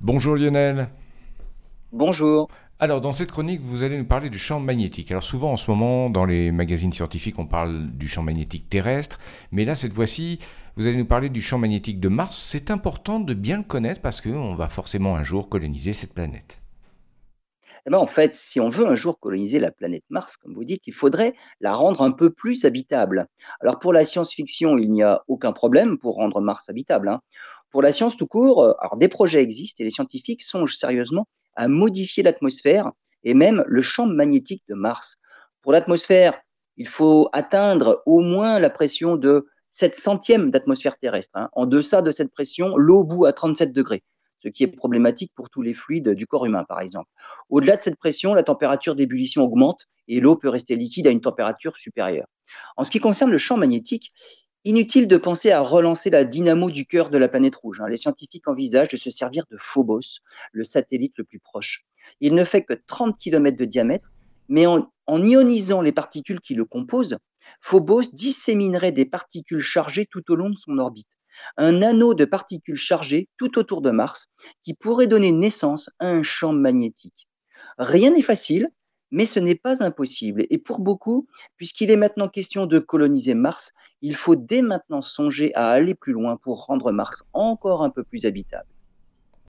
Bonjour Lionel. Bonjour. Alors dans cette chronique, vous allez nous parler du champ magnétique. Alors souvent en ce moment, dans les magazines scientifiques, on parle du champ magnétique terrestre, mais là cette fois-ci, vous allez nous parler du champ magnétique de Mars. C'est important de bien le connaître parce qu'on va forcément un jour coloniser cette planète. Eh ben, en fait, si on veut un jour coloniser la planète Mars, comme vous dites, il faudrait la rendre un peu plus habitable. Alors pour la science-fiction, il n'y a aucun problème pour rendre Mars habitable. hein. Pour la science tout court, euh, alors des projets existent et les scientifiques songent sérieusement à modifier l'atmosphère et même le champ magnétique de Mars. Pour l'atmosphère, il faut atteindre au moins la pression de 7 centièmes d'atmosphère terrestre. hein. En deçà de cette pression, l'eau bout à 37 degrés, ce qui est problématique pour tous les fluides du corps humain, par exemple. Au-delà de cette pression, la température d'ébullition augmente et l'eau peut rester liquide à une température supérieure. En ce qui concerne le champ magnétique, inutile de penser à relancer la dynamo du cœur de la planète rouge. hein. Les scientifiques envisagent de se servir de Phobos, le satellite le plus proche. Il ne fait que 30 km de diamètre, mais en, en ionisant les particules qui le composent, Phobos disséminerait des particules chargées tout au long de son orbite. Un anneau de particules chargées tout autour de Mars qui pourrait donner naissance à un champ magnétique. Rien n'est facile, mais ce n'est pas impossible. Et pour beaucoup, puisqu'il est maintenant question de coloniser Mars, il faut dès maintenant songer à aller plus loin pour rendre Mars encore un peu plus habitable.